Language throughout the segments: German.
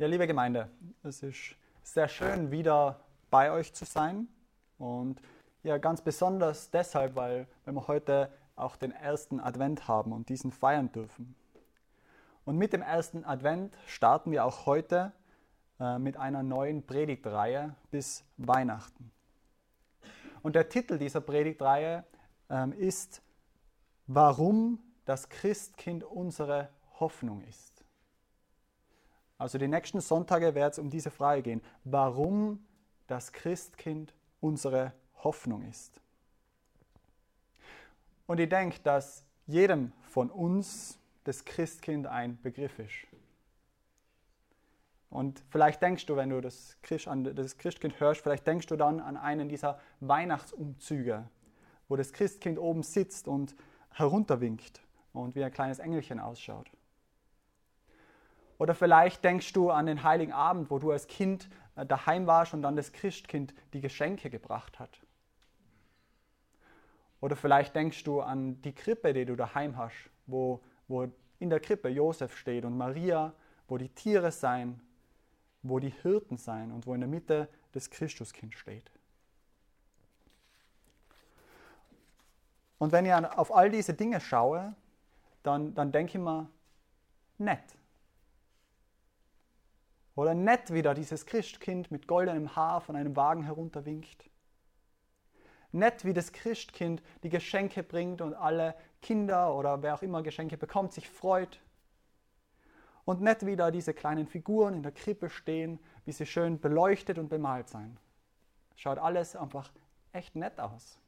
Ja, liebe Gemeinde, es ist sehr schön, wieder bei euch zu sein. Und ja, ganz besonders deshalb, weil, weil wir heute auch den ersten Advent haben und diesen feiern dürfen. Und mit dem ersten Advent starten wir auch heute äh, mit einer neuen Predigtreihe bis Weihnachten. Und der Titel dieser Predigtreihe ähm, ist, warum das Christkind unsere Hoffnung ist. Also die nächsten Sonntage wird es um diese Frage gehen, warum das Christkind unsere Hoffnung ist. Und ich denke, dass jedem von uns das Christkind ein Begriff ist. Und vielleicht denkst du, wenn du das, Christ, das Christkind hörst, vielleicht denkst du dann an einen dieser Weihnachtsumzüge, wo das Christkind oben sitzt und herunterwinkt und wie ein kleines Engelchen ausschaut. Oder vielleicht denkst du an den heiligen Abend, wo du als Kind äh, daheim warst und dann das Christkind die Geschenke gebracht hat. Oder vielleicht denkst du an die Krippe, die du daheim hast, wo, wo in der Krippe Josef steht und Maria, wo die Tiere sein, wo die Hirten sein und wo in der Mitte das Christuskind steht. Und wenn ich auf all diese Dinge schaue, dann, dann denke ich mir, nett. Oder nett wieder dieses Christkind mit goldenem Haar von einem Wagen herunterwinkt. Nett wie das Christkind die Geschenke bringt und alle Kinder oder wer auch immer Geschenke bekommt, sich freut. Und nett wie da diese kleinen Figuren in der Krippe stehen, wie sie schön beleuchtet und bemalt sein. Schaut alles einfach echt nett aus.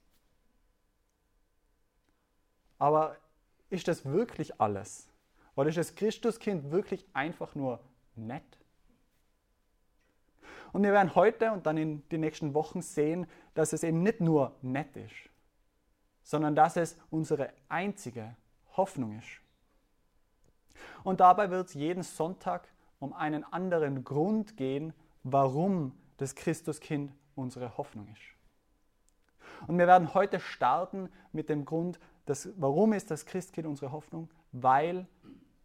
Aber ist das wirklich alles? Oder ist das Christuskind wirklich einfach nur nett? Und wir werden heute und dann in den nächsten Wochen sehen, dass es eben nicht nur nett ist, sondern dass es unsere einzige Hoffnung ist. Und dabei wird es jeden Sonntag um einen anderen Grund gehen, warum das Christuskind unsere Hoffnung ist. Und wir werden heute starten mit dem Grund, dass, warum ist das Christkind unsere Hoffnung? Weil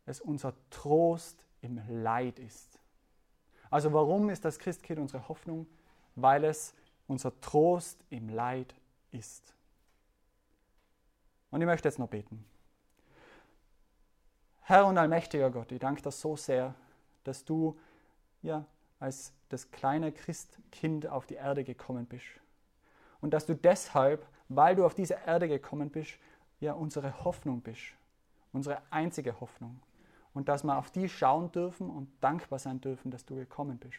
es unser Trost im Leid ist. Also warum ist das Christkind unsere Hoffnung? Weil es unser Trost im Leid ist. Und ich möchte jetzt noch beten. Herr und allmächtiger Gott, ich danke dir so sehr, dass du ja, als das kleine Christkind auf die Erde gekommen bist. Und dass du deshalb, weil du auf diese Erde gekommen bist, ja unsere Hoffnung bist. Unsere einzige Hoffnung und dass wir auf die schauen dürfen und dankbar sein dürfen, dass du gekommen bist.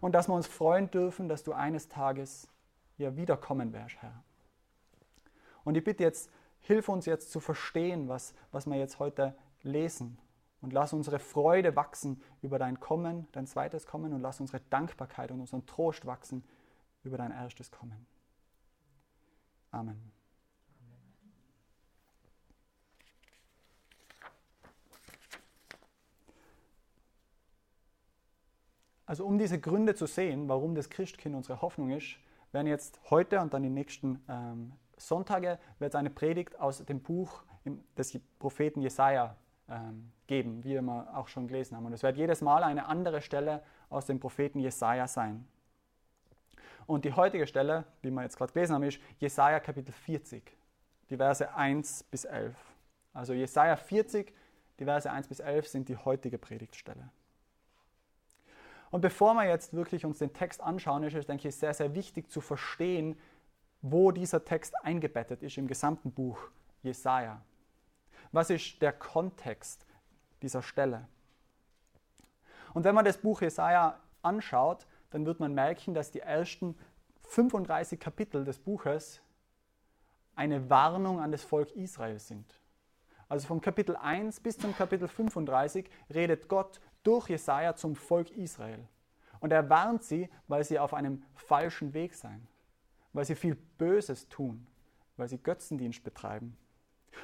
Und dass wir uns freuen dürfen, dass du eines Tages ja wiederkommen wirst, Herr. Und ich bitte jetzt, hilf uns jetzt zu verstehen, was, was wir jetzt heute lesen. Und lass unsere Freude wachsen über dein Kommen, dein zweites Kommen und lass unsere Dankbarkeit und unseren Trost wachsen über dein erstes Kommen. Amen. Also um diese Gründe zu sehen, warum das Christkind unsere Hoffnung ist, werden jetzt heute und dann die nächsten ähm, Sonntage wird eine Predigt aus dem Buch des Propheten Jesaja ähm, geben, wie wir auch schon gelesen haben. Und es wird jedes Mal eine andere Stelle aus dem Propheten Jesaja sein. Und die heutige Stelle, wie wir jetzt gerade gelesen haben, ist Jesaja Kapitel 40, die Verse 1 bis 11. Also Jesaja 40, die Verse 1 bis 11 sind die heutige Predigtstelle. Und bevor wir jetzt wirklich uns den Text anschauen, ist es, denke ich, sehr, sehr wichtig zu verstehen, wo dieser Text eingebettet ist im gesamten Buch Jesaja. Was ist der Kontext dieser Stelle? Und wenn man das Buch Jesaja anschaut, dann wird man merken, dass die ersten 35 Kapitel des Buches eine Warnung an das Volk Israel sind. Also vom Kapitel 1 bis zum Kapitel 35 redet Gott durch Jesaja zum Volk Israel. Und er warnt sie, weil sie auf einem falschen Weg seien, weil sie viel Böses tun, weil sie Götzendienst betreiben.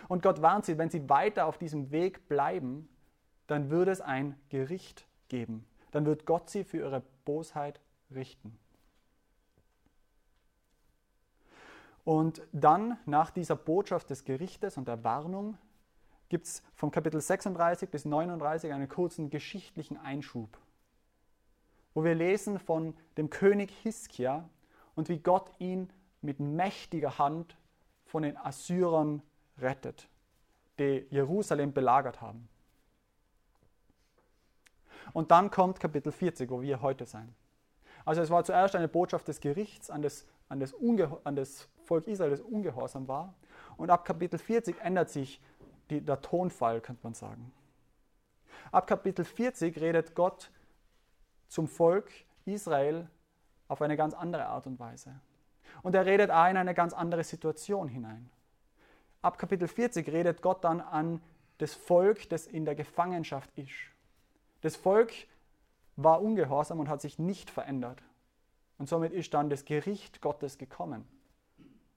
Und Gott warnt sie, wenn sie weiter auf diesem Weg bleiben, dann würde es ein Gericht geben. Dann wird Gott sie für ihre Bosheit richten. Und dann, nach dieser Botschaft des Gerichtes und der Warnung, gibt es vom Kapitel 36 bis 39 einen kurzen geschichtlichen Einschub wo wir lesen von dem König Hiskia und wie Gott ihn mit mächtiger Hand von den Assyrern rettet, die Jerusalem belagert haben. Und dann kommt Kapitel 40, wo wir heute sein. Also es war zuerst eine Botschaft des Gerichts an das, an das, an das Volk Israel, das ungehorsam war. Und ab Kapitel 40 ändert sich die, der Tonfall, könnte man sagen. Ab Kapitel 40 redet Gott zum Volk Israel auf eine ganz andere Art und Weise. Und er redet auch in eine ganz andere Situation hinein. Ab Kapitel 40 redet Gott dann an das Volk, das in der Gefangenschaft ist. Das Volk war ungehorsam und hat sich nicht verändert. Und somit ist dann das Gericht Gottes gekommen.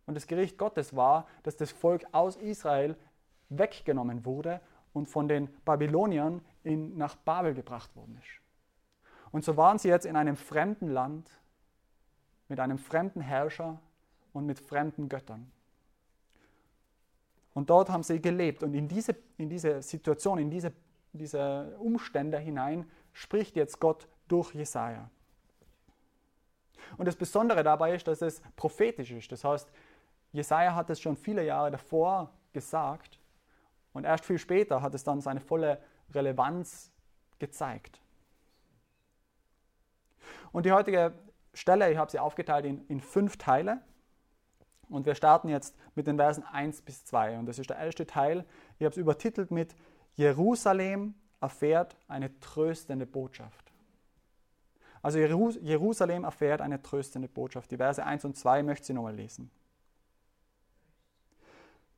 Und das Gericht Gottes war, dass das Volk aus Israel weggenommen wurde und von den Babyloniern in, nach Babel gebracht worden ist. Und so waren sie jetzt in einem fremden Land mit einem fremden Herrscher und mit fremden Göttern. Und dort haben sie gelebt. Und in diese, in diese Situation, in diese, diese Umstände hinein spricht jetzt Gott durch Jesaja. Und das Besondere dabei ist, dass es prophetisch ist. Das heißt, Jesaja hat es schon viele Jahre davor gesagt und erst viel später hat es dann seine volle Relevanz gezeigt. Und die heutige Stelle, ich habe sie aufgeteilt in, in fünf Teile. Und wir starten jetzt mit den Versen 1 bis 2. Und das ist der erste Teil. Ich habe es übertitelt mit Jerusalem erfährt eine tröstende Botschaft. Also Jerusalem erfährt eine tröstende Botschaft. Die Verse 1 und 2 möchte ich nochmal lesen.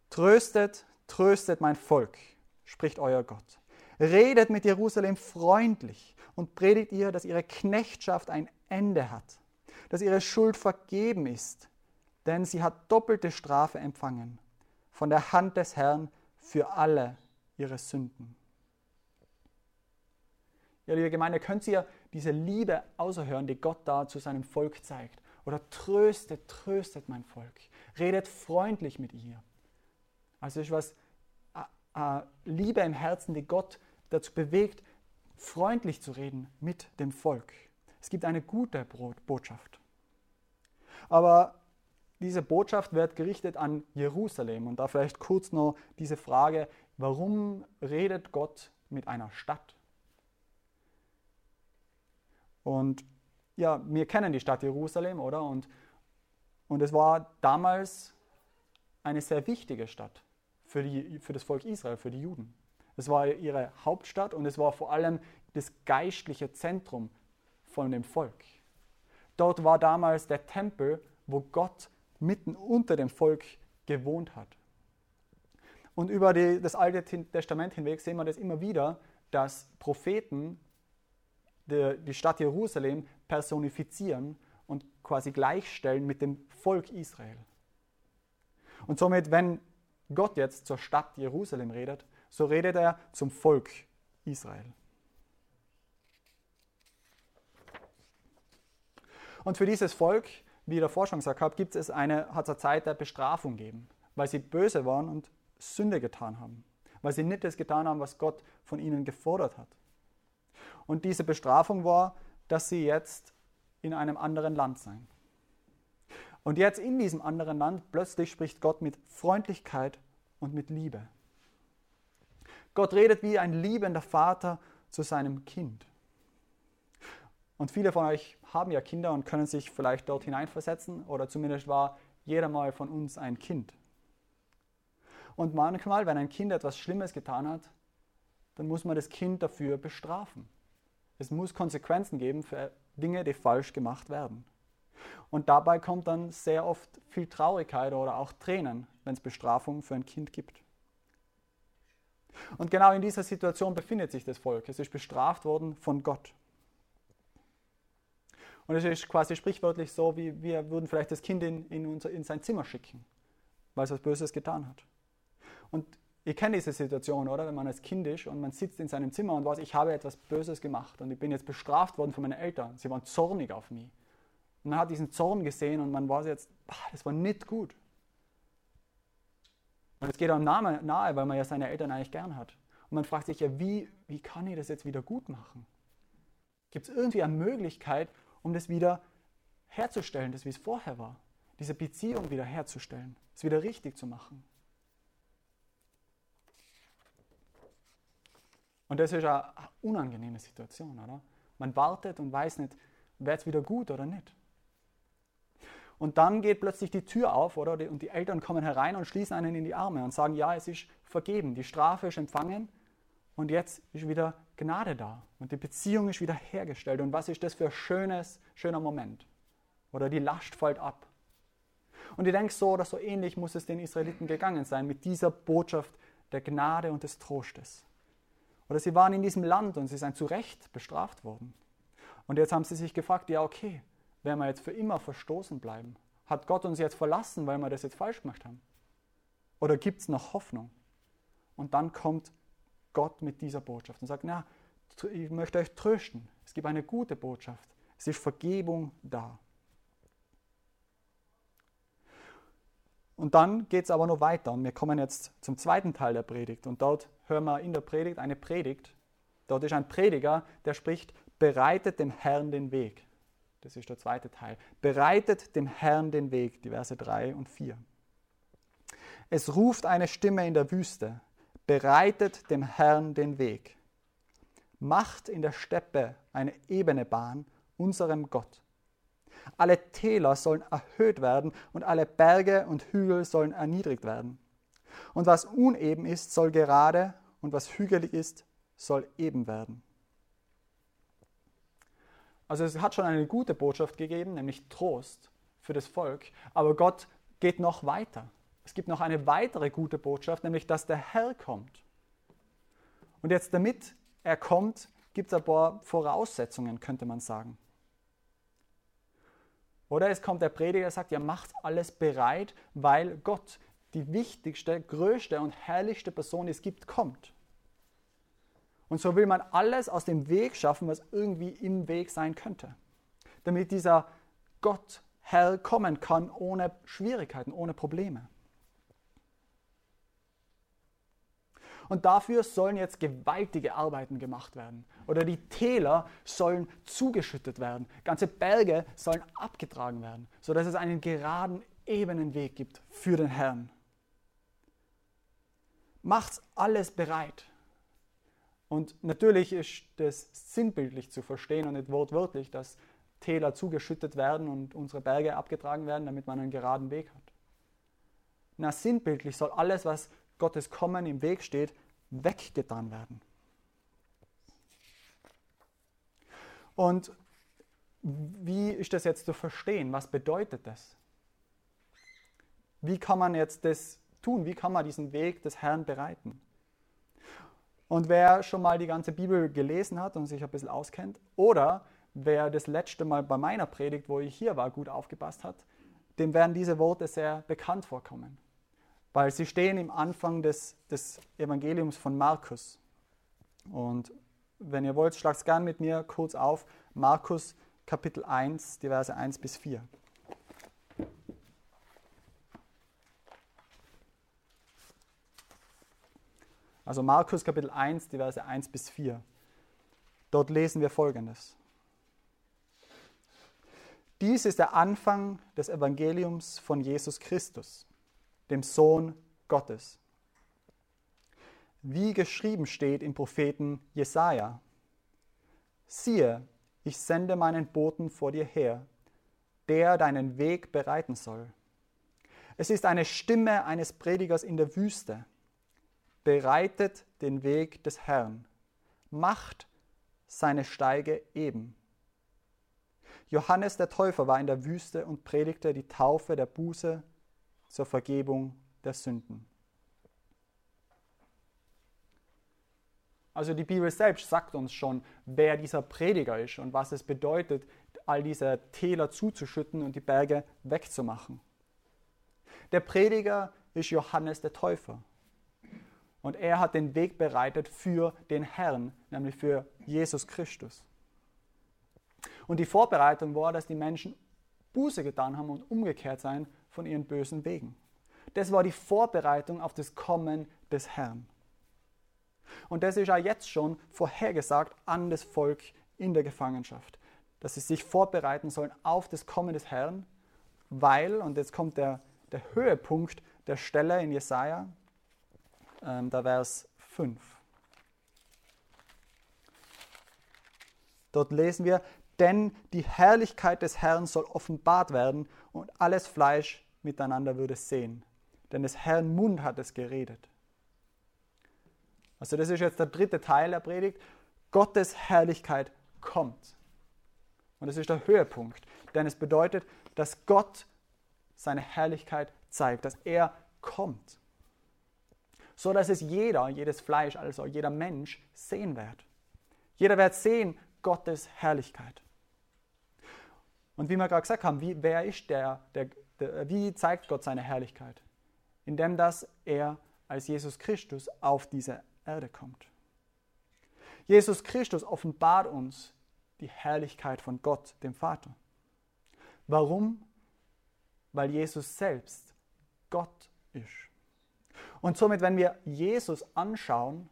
Tröstet, tröstet mein Volk, spricht euer Gott. Redet mit Jerusalem freundlich und predigt ihr, dass ihre Knechtschaft ein Ende hat dass ihre Schuld vergeben ist, denn sie hat doppelte Strafe empfangen von der Hand des Herrn für alle ihre Sünden. Ja, liebe Gemeinde, könnt ihr diese Liebe außerhören, die Gott da zu seinem Volk zeigt? Oder tröstet, tröstet mein Volk. Redet freundlich mit ihr. Also ist was äh, Liebe im Herzen, die Gott dazu bewegt, freundlich zu reden mit dem Volk. Es gibt eine gute Botschaft. Aber diese Botschaft wird gerichtet an Jerusalem. Und da vielleicht kurz noch diese Frage, warum redet Gott mit einer Stadt? Und ja, wir kennen die Stadt Jerusalem, oder? Und, und es war damals eine sehr wichtige Stadt für, die, für das Volk Israel, für die Juden. Es war ihre Hauptstadt und es war vor allem das geistliche Zentrum von dem Volk. Dort war damals der Tempel, wo Gott mitten unter dem Volk gewohnt hat. Und über die, das Alte Testament hinweg sehen wir das immer wieder, dass Propheten die, die Stadt Jerusalem personifizieren und quasi gleichstellen mit dem Volk Israel. Und somit, wenn Gott jetzt zur Stadt Jerusalem redet, so redet er zum Volk Israel. Und für dieses Volk, wie ich davor schon gesagt habe, gibt es eine, hat es eine Zeit der Bestrafung gegeben, weil sie böse waren und Sünde getan haben, weil sie nicht das getan haben, was Gott von ihnen gefordert hat. Und diese Bestrafung war, dass sie jetzt in einem anderen Land seien. Und jetzt in diesem anderen Land plötzlich spricht Gott mit Freundlichkeit und mit Liebe. Gott redet wie ein liebender Vater zu seinem Kind. Und viele von euch haben ja Kinder und können sich vielleicht dort hineinversetzen oder zumindest war jeder mal von uns ein Kind. Und manchmal, wenn ein Kind etwas Schlimmes getan hat, dann muss man das Kind dafür bestrafen. Es muss Konsequenzen geben für Dinge, die falsch gemacht werden. Und dabei kommt dann sehr oft viel Traurigkeit oder auch Tränen, wenn es Bestrafung für ein Kind gibt. Und genau in dieser Situation befindet sich das Volk. Es ist bestraft worden von Gott. Und es ist quasi sprichwörtlich so, wie wir würden vielleicht das Kind in, in, unser, in sein Zimmer schicken, weil es was Böses getan hat. Und ihr kennt diese Situation, oder? Wenn man als Kind ist und man sitzt in seinem Zimmer und weiß, ich habe etwas Böses gemacht und ich bin jetzt bestraft worden von meinen Eltern. Sie waren zornig auf mich. Man hat diesen Zorn gesehen und man weiß jetzt, das war nicht gut. Und es geht einem nahe, weil man ja seine Eltern eigentlich gern hat. Und man fragt sich ja, wie, wie kann ich das jetzt wieder gut machen? Gibt es irgendwie eine Möglichkeit, um das wieder herzustellen, das wie es vorher war? Diese Beziehung wieder herzustellen, es wieder richtig zu machen. Und das ist eine unangenehme Situation, oder? Man wartet und weiß nicht, wird es wieder gut oder nicht. Und dann geht plötzlich die Tür auf, oder? Und die Eltern kommen herein und schließen einen in die Arme und sagen, ja, es ist vergeben, die Strafe ist empfangen und jetzt ist wieder Gnade da und die Beziehung ist wieder hergestellt. Und was ist das für ein schönes, schöner Moment? Oder die Last fällt ab. Und ich denke, so oder so ähnlich muss es den Israeliten gegangen sein mit dieser Botschaft der Gnade und des Trostes. Oder sie waren in diesem Land und sie sind zu Recht bestraft worden. Und jetzt haben sie sich gefragt, ja okay, werden wir jetzt für immer verstoßen bleiben? Hat Gott uns jetzt verlassen, weil wir das jetzt falsch gemacht haben? Oder gibt es noch Hoffnung? Und dann kommt Gott mit dieser Botschaft und sagt, na, ich möchte euch trösten. Es gibt eine gute Botschaft. Es ist Vergebung da. Und dann geht es aber noch weiter und wir kommen jetzt zum zweiten Teil der Predigt und dort hören wir in der Predigt eine Predigt. Dort ist ein Prediger, der spricht, bereitet dem Herrn den Weg. Das ist der zweite Teil. Bereitet dem Herrn den Weg, die Verse 3 und 4. Es ruft eine Stimme in der Wüste, bereitet dem Herrn den Weg. Macht in der Steppe eine ebene Bahn unserem Gott. Alle Täler sollen erhöht werden und alle Berge und Hügel sollen erniedrigt werden. Und was uneben ist, soll gerade und was hügelig ist, soll eben werden. Also es hat schon eine gute Botschaft gegeben, nämlich Trost für das Volk, aber Gott geht noch weiter. Es gibt noch eine weitere gute Botschaft, nämlich dass der Herr kommt. Und jetzt damit er kommt, gibt es ein paar Voraussetzungen, könnte man sagen. Oder es kommt der Prediger, sagt, ja, macht alles bereit, weil Gott, die wichtigste, größte und herrlichste Person, die es gibt, kommt. Und so will man alles aus dem Weg schaffen, was irgendwie im Weg sein könnte. Damit dieser Gott, Herr, kommen kann ohne Schwierigkeiten, ohne Probleme. Und dafür sollen jetzt gewaltige Arbeiten gemacht werden. Oder die Täler sollen zugeschüttet werden. Ganze Berge sollen abgetragen werden, sodass es einen geraden, ebenen Weg gibt für den Herrn. Macht's alles bereit. Und natürlich ist das sinnbildlich zu verstehen und nicht wortwörtlich, dass Täler zugeschüttet werden und unsere Berge abgetragen werden, damit man einen geraden Weg hat. Na, sinnbildlich soll alles, was Gottes Kommen im Weg steht, weggetan werden. Und wie ist das jetzt zu verstehen? Was bedeutet das? Wie kann man jetzt das tun? Wie kann man diesen Weg des Herrn bereiten? Und wer schon mal die ganze Bibel gelesen hat und sich ein bisschen auskennt, oder wer das letzte Mal bei meiner Predigt, wo ich hier war, gut aufgepasst hat, dem werden diese Worte sehr bekannt vorkommen weil sie stehen im Anfang des, des Evangeliums von Markus. Und wenn ihr wollt, schlagt es gern mit mir kurz auf. Markus Kapitel 1, die Verse 1 bis 4. Also Markus Kapitel 1, die Verse 1 bis 4. Dort lesen wir Folgendes. Dies ist der Anfang des Evangeliums von Jesus Christus dem Sohn Gottes. Wie geschrieben steht im Propheten Jesaja: Siehe, ich sende meinen Boten vor dir her, der deinen Weg bereiten soll. Es ist eine Stimme eines Predigers in der Wüste. Bereitet den Weg des Herrn, macht seine Steige eben. Johannes der Täufer war in der Wüste und predigte die Taufe der Buße zur Vergebung der Sünden. Also die Bibel selbst sagt uns schon, wer dieser Prediger ist und was es bedeutet, all diese Täler zuzuschütten und die Berge wegzumachen. Der Prediger ist Johannes der Täufer. Und er hat den Weg bereitet für den Herrn, nämlich für Jesus Christus. Und die Vorbereitung war, dass die Menschen Buße getan haben und umgekehrt sein von ihren bösen Wegen. Das war die Vorbereitung auf das Kommen des Herrn. Und das ist ja jetzt schon vorhergesagt an das Volk in der Gefangenschaft, dass sie sich vorbereiten sollen auf das Kommen des Herrn, weil, und jetzt kommt der, der Höhepunkt der Stelle in Jesaja, ähm, da Vers 5. Dort lesen wir, denn die Herrlichkeit des Herrn soll offenbart werden und alles Fleisch miteinander würde sehen. Denn des Herrn Mund hat es geredet. Also das ist jetzt der dritte Teil der Predigt. Gottes Herrlichkeit kommt. Und das ist der Höhepunkt. Denn es bedeutet, dass Gott seine Herrlichkeit zeigt, dass er kommt. So dass es jeder, jedes Fleisch, also jeder Mensch sehen wird. Jeder wird sehen Gottes Herrlichkeit. Und wie wir gerade gesagt haben, wie, wer ist der, der, der, wie zeigt Gott seine Herrlichkeit? Indem dass er als Jesus Christus auf diese Erde kommt. Jesus Christus offenbart uns die Herrlichkeit von Gott, dem Vater. Warum? Weil Jesus selbst Gott ist. Und somit, wenn wir Jesus anschauen,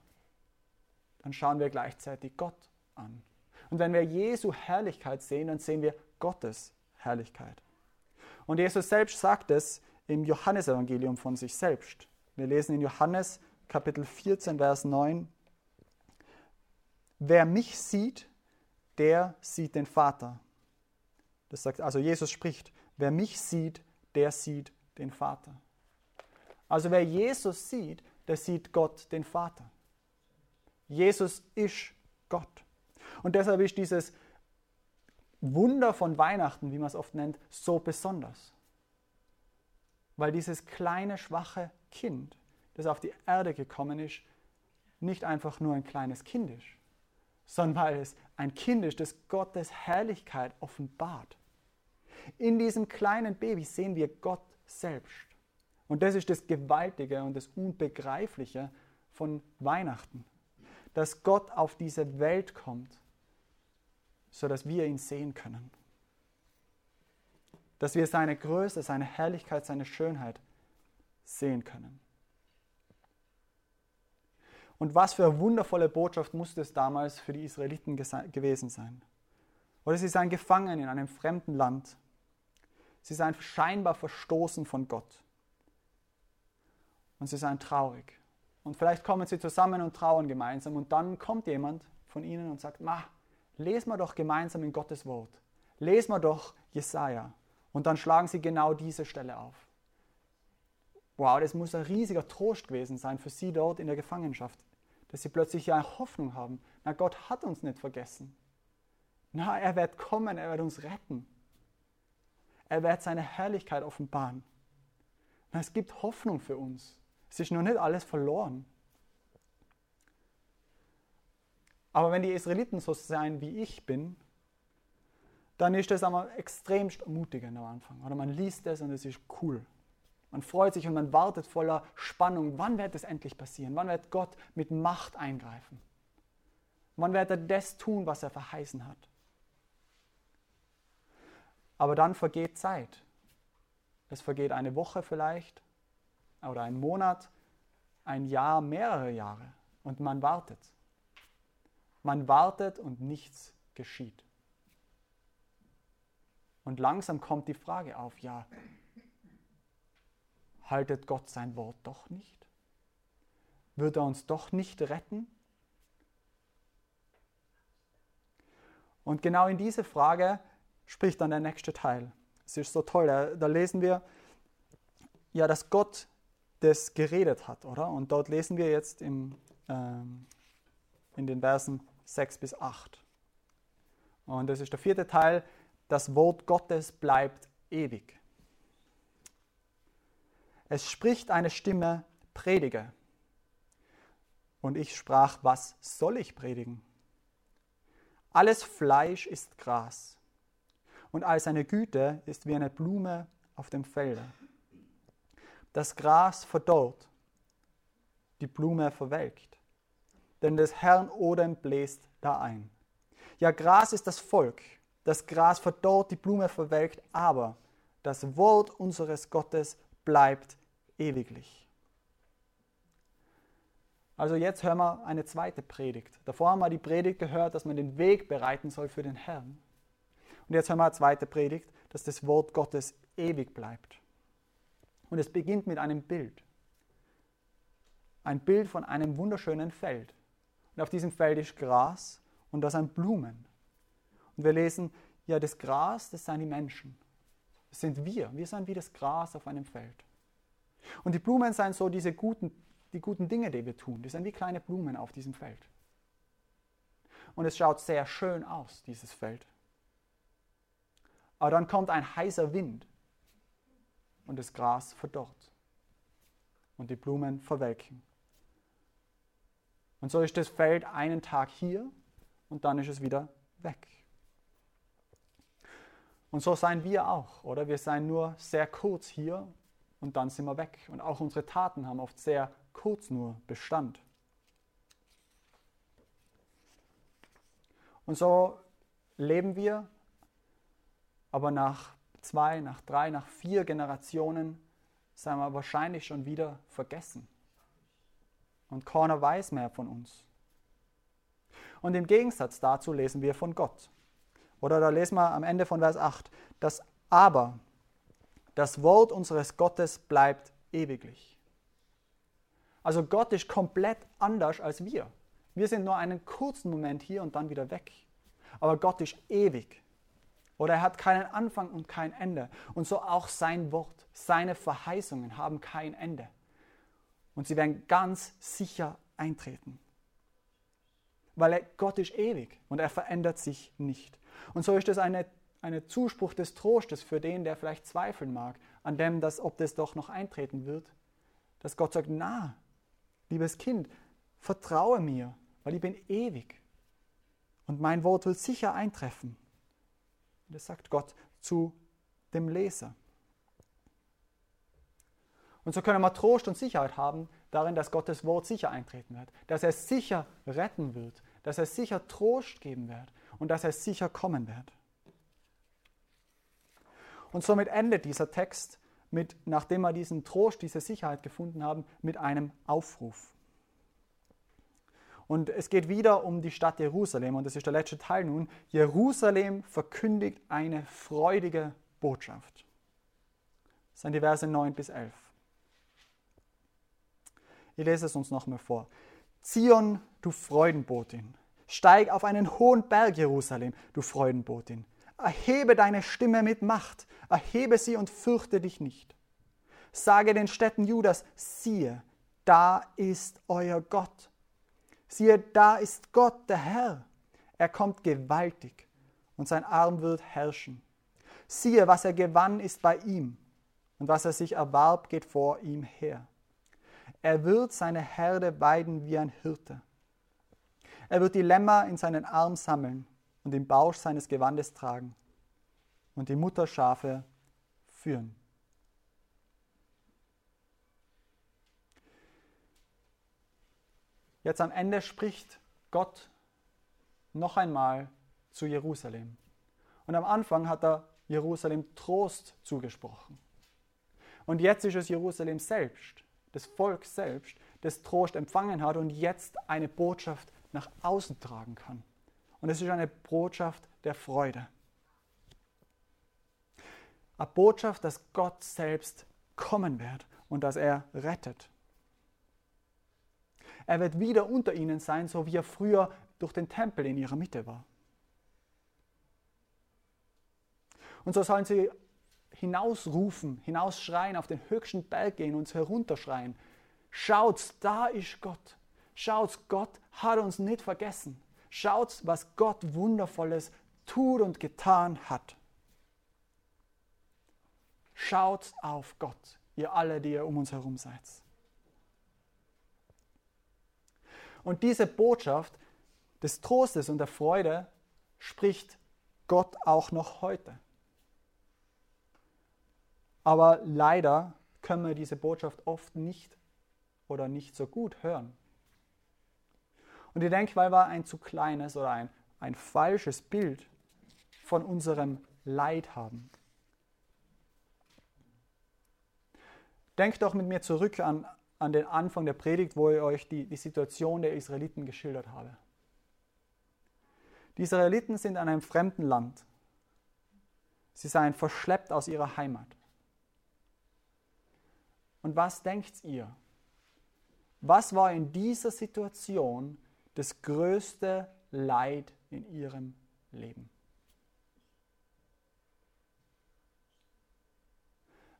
dann schauen wir gleichzeitig Gott an. Und wenn wir Jesu Herrlichkeit sehen, dann sehen wir Gottes Herrlichkeit. Und Jesus selbst sagt es im Johannesevangelium von sich selbst. Wir lesen in Johannes Kapitel 14, Vers 9. Wer mich sieht, der sieht den Vater. Das sagt, also Jesus spricht, wer mich sieht, der sieht den Vater. Also wer Jesus sieht, der sieht Gott, den Vater. Jesus ist Gott. Und deshalb ist dieses Wunder von Weihnachten, wie man es oft nennt, so besonders. Weil dieses kleine, schwache Kind, das auf die Erde gekommen ist, nicht einfach nur ein kleines Kind ist, sondern weil es ein Kind ist, das Gottes Herrlichkeit offenbart. In diesem kleinen Baby sehen wir Gott selbst. Und das ist das Gewaltige und das Unbegreifliche von Weihnachten. Dass Gott auf diese Welt kommt sodass wir ihn sehen können. Dass wir seine Größe, seine Herrlichkeit, seine Schönheit sehen können. Und was für eine wundervolle Botschaft musste es damals für die Israeliten gewesen sein. Oder sie seien gefangen in einem fremden Land. Sie seien scheinbar verstoßen von Gott. Und sie seien traurig. Und vielleicht kommen sie zusammen und trauern gemeinsam. Und dann kommt jemand von ihnen und sagt, Ma, lesen wir doch gemeinsam in Gottes Wort. Lesen wir doch Jesaja. Und dann schlagen sie genau diese Stelle auf. Wow, das muss ein riesiger Trost gewesen sein für sie dort in der Gefangenschaft, dass sie plötzlich eine Hoffnung haben. Na, Gott hat uns nicht vergessen. Na, er wird kommen, er wird uns retten. Er wird seine Herrlichkeit offenbaren. Na, es gibt Hoffnung für uns. Es ist noch nicht alles verloren. Aber wenn die Israeliten so sein wie ich bin, dann ist das einmal extrem ermutigend am Anfang. Oder man liest es und es ist cool. Man freut sich und man wartet voller Spannung. Wann wird es endlich passieren? Wann wird Gott mit Macht eingreifen? Wann wird er das tun, was er verheißen hat? Aber dann vergeht Zeit. Es vergeht eine Woche vielleicht oder ein Monat, ein Jahr, mehrere Jahre und man wartet. Man wartet und nichts geschieht. Und langsam kommt die Frage auf, ja, haltet Gott sein Wort doch nicht? Wird er uns doch nicht retten? Und genau in diese Frage spricht dann der nächste Teil. Es ist so toll, da, da lesen wir, ja, dass Gott das geredet hat, oder? Und dort lesen wir jetzt im, ähm, in den Versen 6 bis 8. Und das ist der vierte Teil. Das Wort Gottes bleibt ewig. Es spricht eine Stimme, predige. Und ich sprach, was soll ich predigen? Alles Fleisch ist Gras, und all seine Güte ist wie eine Blume auf dem Felde. Das Gras verdorrt, die Blume verwelkt denn des Herrn Odem bläst da ein. Ja, Gras ist das Volk, das Gras verdorrt, die Blume verwelkt, aber das Wort unseres Gottes bleibt ewiglich. Also jetzt hören wir eine zweite Predigt. Davor haben wir die Predigt gehört, dass man den Weg bereiten soll für den Herrn. Und jetzt hören wir eine zweite Predigt, dass das Wort Gottes ewig bleibt. Und es beginnt mit einem Bild. Ein Bild von einem wunderschönen Feld. Und auf diesem Feld ist Gras und da sind Blumen. Und wir lesen, ja, das Gras, das sind die Menschen. Das sind wir. Wir sind wie das Gras auf einem Feld. Und die Blumen sind so diese guten, die guten Dinge, die wir tun. Die sind wie kleine Blumen auf diesem Feld. Und es schaut sehr schön aus, dieses Feld. Aber dann kommt ein heißer Wind und das Gras verdorrt und die Blumen verwelken. Und so ist das Feld einen Tag hier und dann ist es wieder weg. Und so seien wir auch, oder? Wir seien nur sehr kurz hier und dann sind wir weg. Und auch unsere Taten haben oft sehr kurz nur Bestand. Und so leben wir, aber nach zwei, nach drei, nach vier Generationen sind wir wahrscheinlich schon wieder vergessen. Und keiner weiß mehr von uns. Und im Gegensatz dazu lesen wir von Gott. Oder da lesen wir am Ende von Vers 8, das Aber, das Wort unseres Gottes bleibt ewiglich. Also Gott ist komplett anders als wir. Wir sind nur einen kurzen Moment hier und dann wieder weg. Aber Gott ist ewig. Oder er hat keinen Anfang und kein Ende. Und so auch sein Wort, seine Verheißungen haben kein Ende. Und sie werden ganz sicher eintreten. Weil er, Gott ist ewig und er verändert sich nicht. Und so ist es eine, eine Zuspruch des Trostes für den, der vielleicht zweifeln mag, an dem, dass, ob das doch noch eintreten wird. Dass Gott sagt, na, liebes Kind, vertraue mir, weil ich bin ewig. Und mein Wort wird sicher eintreffen. Das sagt Gott zu dem Leser. Und so können wir Trost und Sicherheit haben darin, dass Gottes Wort sicher eintreten wird, dass er sicher retten wird, dass er sicher Trost geben wird und dass er sicher kommen wird. Und somit endet dieser Text mit, nachdem wir diesen Trost, diese Sicherheit gefunden haben, mit einem Aufruf. Und es geht wieder um die Stadt Jerusalem und das ist der letzte Teil nun. Jerusalem verkündigt eine freudige Botschaft. Das sind die Verse 9 bis 11. Ich lese es uns nochmal vor. Zion, du Freudenbotin, Steig auf einen hohen Berg, Jerusalem, du Freudenbotin. Erhebe deine Stimme mit Macht, erhebe sie und fürchte dich nicht. Sage den Städten Judas, siehe, da ist euer Gott. Siehe, da ist Gott, der Herr. Er kommt gewaltig und sein Arm wird herrschen. Siehe, was er gewann, ist bei ihm und was er sich erwarb, geht vor ihm her. Er wird seine Herde weiden wie ein Hirte. Er wird die Lämmer in seinen Arm sammeln und im Bausch seines Gewandes tragen und die Mutterschafe führen. Jetzt am Ende spricht Gott noch einmal zu Jerusalem. Und am Anfang hat er Jerusalem Trost zugesprochen. Und jetzt ist es Jerusalem selbst, das Volk selbst, das Trost empfangen hat und jetzt eine Botschaft nach außen tragen kann. Und es ist eine Botschaft der Freude. Eine Botschaft, dass Gott selbst kommen wird und dass er rettet. Er wird wieder unter ihnen sein, so wie er früher durch den Tempel in ihrer Mitte war. Und so sollen sie hinausrufen, hinausschreien, auf den höchsten Berg gehen und herunterschreien. Schaut, da ist Gott. Schaut, Gott hat uns nicht vergessen. Schaut, was Gott Wundervolles tut und getan hat. Schaut auf Gott, ihr alle, die ihr um uns herum seid. Und diese Botschaft des Trostes und der Freude spricht Gott auch noch heute. Aber leider können wir diese Botschaft oft nicht oder nicht so gut hören. Und ich denke, weil wir ein zu kleines oder ein, ein falsches Bild von unserem Leid haben. Denk doch mit mir zurück an an den Anfang der Predigt, wo ich euch die, die Situation der Israeliten geschildert habe. Die Israeliten sind an einem fremden Land. Sie seien verschleppt aus ihrer Heimat. Und was denkt ihr? Was war in dieser Situation das größte Leid in ihrem Leben?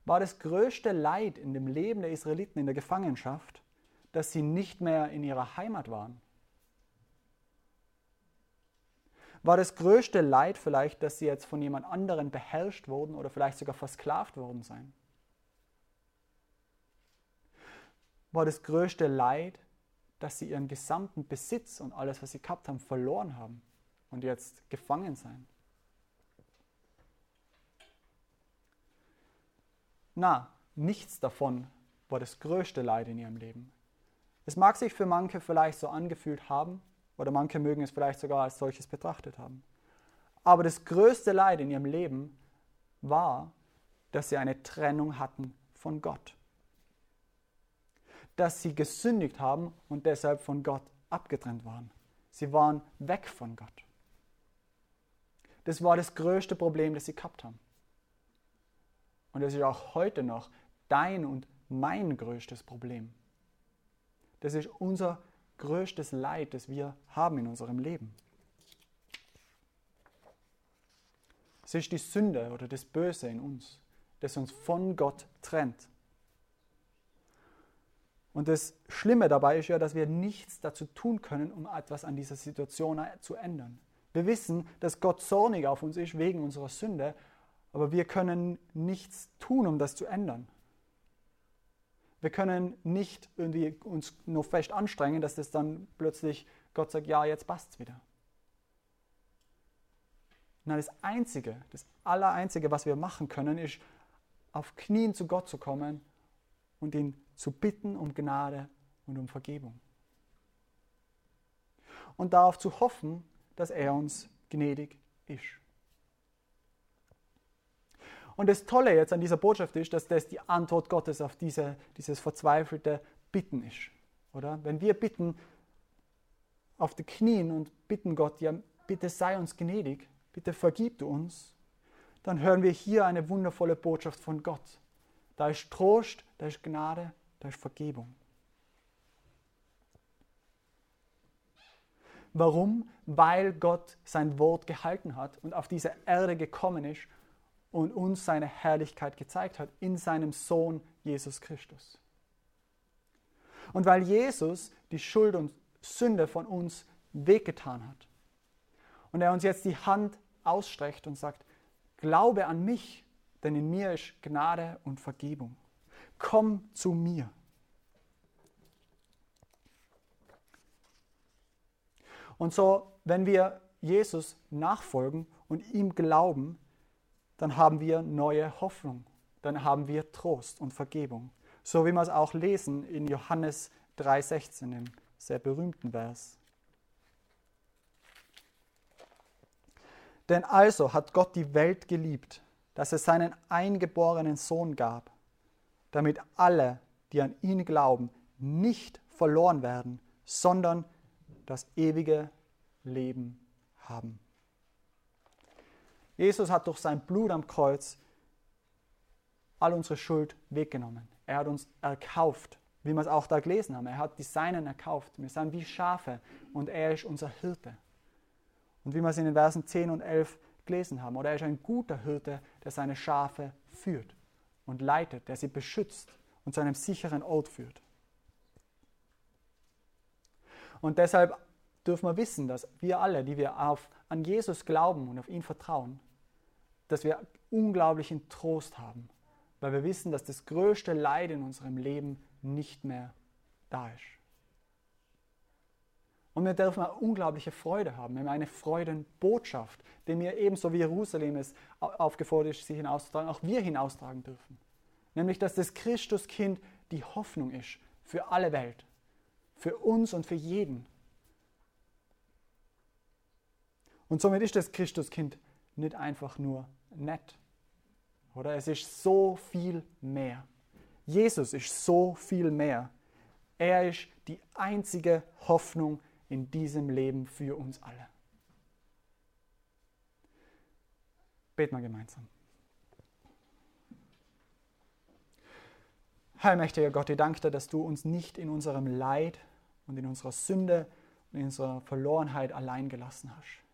War das größte Leid in dem Leben der Israeliten in der Gefangenschaft, dass sie nicht mehr in ihrer Heimat waren? War das größte Leid vielleicht, dass sie jetzt von jemand anderem beherrscht wurden oder vielleicht sogar versklavt worden seien? War das größte Leid, dass sie ihren gesamten Besitz und alles, was sie gehabt haben, verloren haben und jetzt gefangen seien? Na, nichts davon war das größte Leid in ihrem Leben. Es mag sich für manche vielleicht so angefühlt haben, oder manche mögen es vielleicht sogar als solches betrachtet haben. Aber das größte Leid in ihrem Leben war, dass sie eine Trennung hatten von Gott. Dass sie gesündigt haben und deshalb von Gott abgetrennt waren. Sie waren weg von Gott. Das war das größte Problem, das sie gehabt haben. Und das ist auch heute noch dein und mein größtes Problem. Das ist unser größtes Leid, das wir haben in unserem Leben. Es ist die Sünde oder das Böse in uns, das uns von Gott trennt. Und das Schlimme dabei ist ja, dass wir nichts dazu tun können, um etwas an dieser Situation zu ändern. Wir wissen, dass Gott zornig auf uns ist wegen unserer Sünde, aber wir können nichts tun, um das zu ändern. Wir können nicht irgendwie uns nur fest anstrengen, dass das dann plötzlich Gott sagt, ja, jetzt passt's wieder. Nein, das Einzige, das Allereinzige, was wir machen können, ist, auf Knien zu Gott zu kommen und ihn zu bitten um Gnade und um Vergebung. Und darauf zu hoffen, dass er uns gnädig ist. Und das Tolle jetzt an dieser Botschaft ist, dass das die Antwort Gottes auf diese, dieses verzweifelte Bitten ist. Oder? Wenn wir bitten auf die Knien und bitten Gott, ja, bitte sei uns gnädig, bitte vergib du uns, dann hören wir hier eine wundervolle Botschaft von Gott. Da ist Trost, da ist Gnade, da ist Vergebung. Warum? Weil Gott sein Wort gehalten hat und auf diese Erde gekommen ist, und uns seine Herrlichkeit gezeigt hat in seinem Sohn Jesus Christus. Und weil Jesus die Schuld und Sünde von uns weggetan hat und er uns jetzt die Hand ausstreckt und sagt, glaube an mich, denn in mir ist Gnade und Vergebung. Komm zu mir. Und so, wenn wir Jesus nachfolgen und ihm glauben, dann haben wir neue Hoffnung, dann haben wir Trost und Vergebung. So wie wir es auch lesen in Johannes 3,16, dem sehr berühmten Vers. Denn also hat Gott die Welt geliebt, dass es seinen eingeborenen Sohn gab, damit alle, die an ihn glauben, nicht verloren werden, sondern das ewige Leben haben. Jesus hat durch sein Blut am Kreuz all unsere Schuld weggenommen. Er hat uns erkauft, wie wir es auch da gelesen haben. Er hat die Seinen erkauft. Wir sind wie Schafe und er ist unser Hirte. Und wie wir es in den Versen 10 und 11 gelesen haben, oder er ist ein guter Hirte, der seine Schafe führt und leitet, der sie beschützt und zu einem sicheren Ort führt. Und deshalb dürfen wir wissen, dass wir alle, die wir auf, an Jesus glauben und auf ihn vertrauen, dass wir unglaublichen Trost haben, weil wir wissen, dass das größte Leid in unserem Leben nicht mehr da ist. Und wir dürfen eine unglaubliche Freude haben. Wir haben eine Freudenbotschaft, die wir ebenso wie Jerusalem es aufgefordert ist, sie hinauszutragen, auch wir hinaustragen dürfen. Nämlich, dass das Christuskind die Hoffnung ist für alle Welt, für uns und für jeden. Und somit ist das Christuskind nicht einfach nur nett. Oder es ist so viel mehr. Jesus ist so viel mehr. Er ist die einzige Hoffnung in diesem Leben für uns alle. Beten wir gemeinsam. Herr mächtiger Gott, ich danke dir, dass du uns nicht in unserem Leid und in unserer Sünde und in unserer Verlorenheit allein gelassen hast.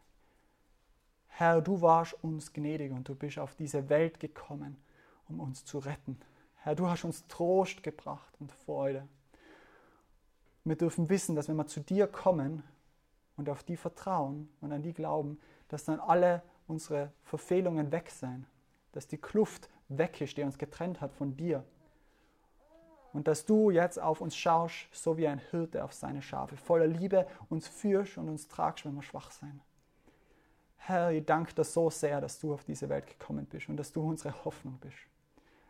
Herr, du warst uns gnädig und du bist auf diese Welt gekommen, um uns zu retten. Herr, du hast uns Trost gebracht und Freude. Wir dürfen wissen, dass wenn wir zu dir kommen und auf die vertrauen und an die glauben, dass dann alle unsere Verfehlungen weg sein, dass die Kluft weg ist, die uns getrennt hat von dir. Und dass du jetzt auf uns schaust, so wie ein Hirte auf seine Schafe, voller Liebe uns führst und uns tragst, wenn wir schwach sein. Herr, ich danke dir so sehr, dass du auf diese Welt gekommen bist und dass du unsere Hoffnung bist.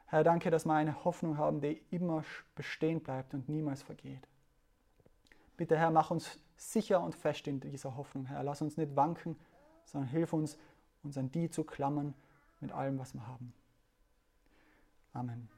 Herr, danke, dass wir eine Hoffnung haben, die immer bestehen bleibt und niemals vergeht. Bitte, Herr, mach uns sicher und fest in dieser Hoffnung, Herr. Lass uns nicht wanken, sondern hilf uns, uns an die zu klammern mit allem, was wir haben. Amen.